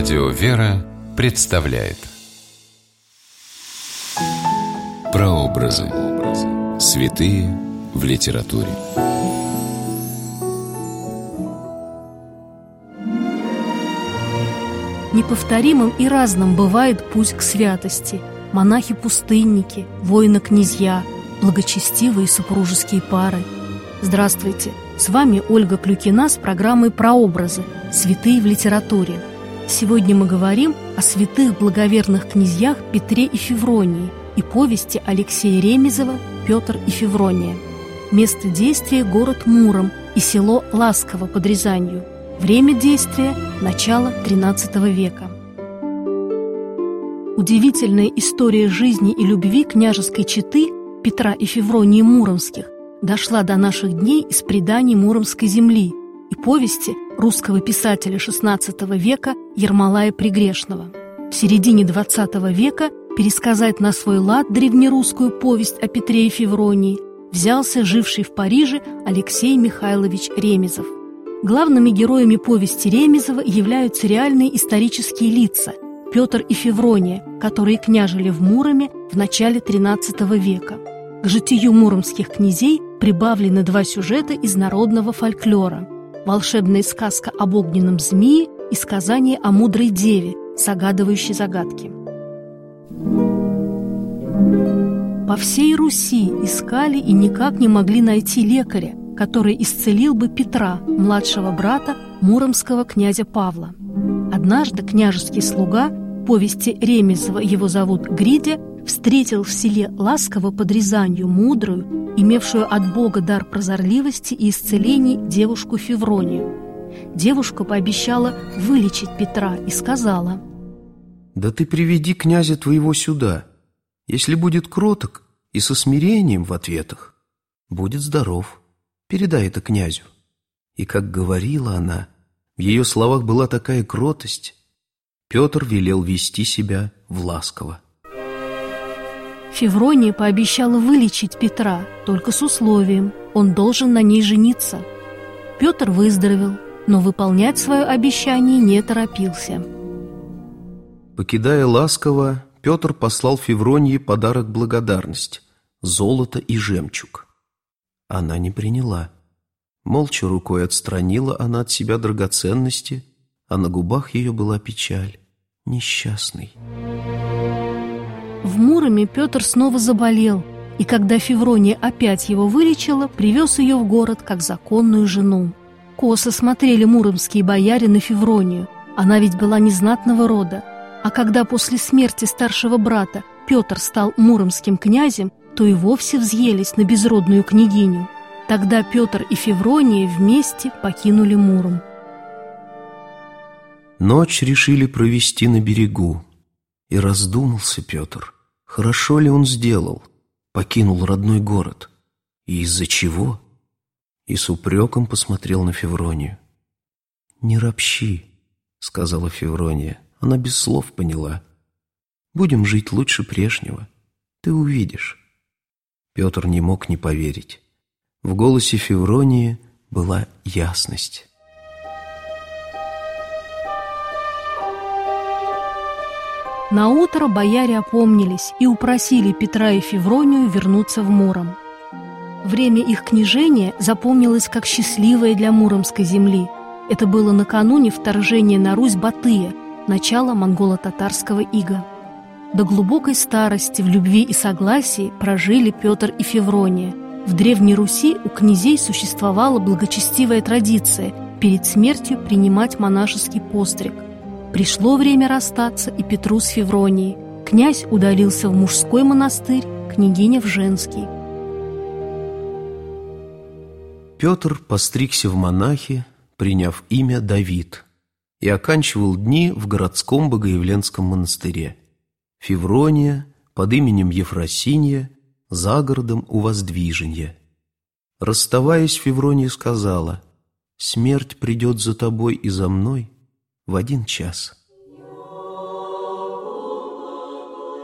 Радио «Вера» представляет Прообразы. Святые в литературе. Неповторимым и разным бывает путь к святости. Монахи-пустынники, воины-князья, благочестивые супружеские пары. Здравствуйте! С вами Ольга Клюкина с программой «Прообразы. Святые в литературе». Сегодня мы говорим о святых благоверных князьях Петре и Февронии и повести Алексея Ремезова «Петр и Феврония». Место действия – город Муром и село Ласково под Рязанью. Время действия – начало XIII века. Удивительная история жизни и любви княжеской четы Петра и Февронии Муромских дошла до наших дней из преданий Муромской земли и повести русского писателя XVI века Ермолая Пригрешного. В середине XX века пересказать на свой лад древнерусскую повесть о Петре и Февронии взялся живший в Париже Алексей Михайлович Ремезов. Главными героями повести Ремезова являются реальные исторические лица – Петр и Феврония, которые княжили в Муроме в начале XIII века. К житию муромских князей прибавлены два сюжета из народного фольклора – волшебная сказка об огненном змее и сказание о мудрой деве, загадывающей загадки. По всей Руси искали и никак не могли найти лекаря, который исцелил бы Петра, младшего брата муромского князя Павла. Однажды княжеский слуга, повести Ремезова его зовут Гридя, встретил в селе Ласково под Рязанью мудрую, имевшую от Бога дар прозорливости и исцелений девушку Февронию. Девушка пообещала вылечить Петра и сказала «Да ты приведи князя твоего сюда. Если будет кроток и со смирением в ответах, будет здоров. Передай это князю». И как говорила она, в ее словах была такая кротость, Петр велел вести себя в ласково. Феврония пообещала вылечить Петра, только с условием – он должен на ней жениться. Петр выздоровел, но выполнять свое обещание не торопился. Покидая ласково, Петр послал Февронии подарок благодарность – золото и жемчуг. Она не приняла. Молча рукой отстранила она от себя драгоценности, а на губах ее была печаль. Несчастный. В Муроме Петр снова заболел, и когда Феврония опять его вылечила, привез ее в город как законную жену. Косо смотрели муромские бояре на Февронию, она ведь была незнатного рода. А когда после смерти старшего брата Петр стал муромским князем, то и вовсе взъелись на безродную княгиню. Тогда Петр и Феврония вместе покинули Муром. Ночь решили провести на берегу, и раздумался Петр, хорошо ли он сделал, покинул родной город, и из-за чего? И с упреком посмотрел на Февронию. «Не ропщи», — сказала Феврония, она без слов поняла. «Будем жить лучше прежнего, ты увидишь». Петр не мог не поверить. В голосе Февронии была ясность. На утро бояре опомнились и упросили Петра и Февронию вернуться в Муром. Время их княжения запомнилось как счастливое для муромской земли. Это было накануне вторжения на Русь Батыя, начала монголо-татарского ига. До глубокой старости в любви и согласии прожили Петр и Феврония. В Древней Руси у князей существовала благочестивая традиция перед смертью принимать монашеский постриг – Пришло время расстаться и Петру с Февронией. Князь удалился в мужской монастырь, княгиня в женский. Петр постригся в монахи, приняв имя Давид, и оканчивал дни в городском Богоявленском монастыре. Феврония под именем Ефросинья за городом у Воздвиженья. Расставаясь, Феврония сказала, «Смерть придет за тобой и за мной, в один час.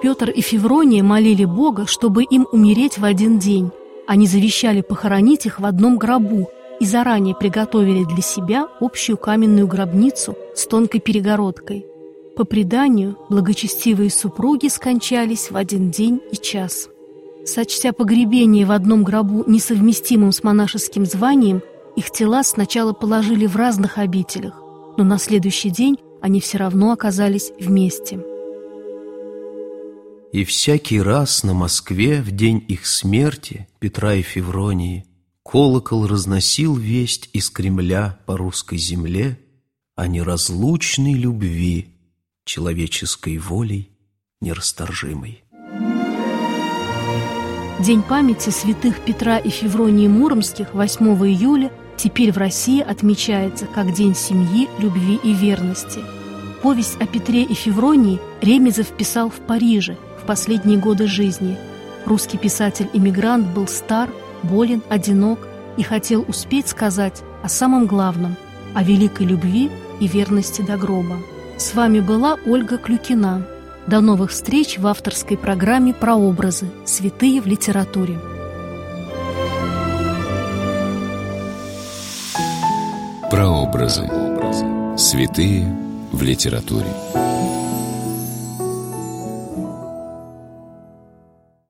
Петр и Феврония молили Бога, чтобы им умереть в один день. Они завещали похоронить их в одном гробу и заранее приготовили для себя общую каменную гробницу с тонкой перегородкой. По преданию, благочестивые супруги скончались в один день и час. Сочтя погребение в одном гробу несовместимым с монашеским званием, их тела сначала положили в разных обителях, но на следующий день они все равно оказались вместе. И всякий раз на Москве в день их смерти, Петра и Февронии, колокол разносил весть из Кремля по русской земле о неразлучной любви человеческой волей нерасторжимой. День памяти святых Петра и Февронии Муромских 8 июля теперь в России отмечается как День семьи, любви и верности. Повесть о Петре и Февронии Ремезов писал в Париже в последние годы жизни. Русский писатель-иммигрант был стар, болен, одинок и хотел успеть сказать о самом главном – о великой любви и верности до гроба. С вами была Ольга Клюкина. До новых встреч в авторской программе «Прообразы. Святые в литературе». Прообразы. Святые в литературе.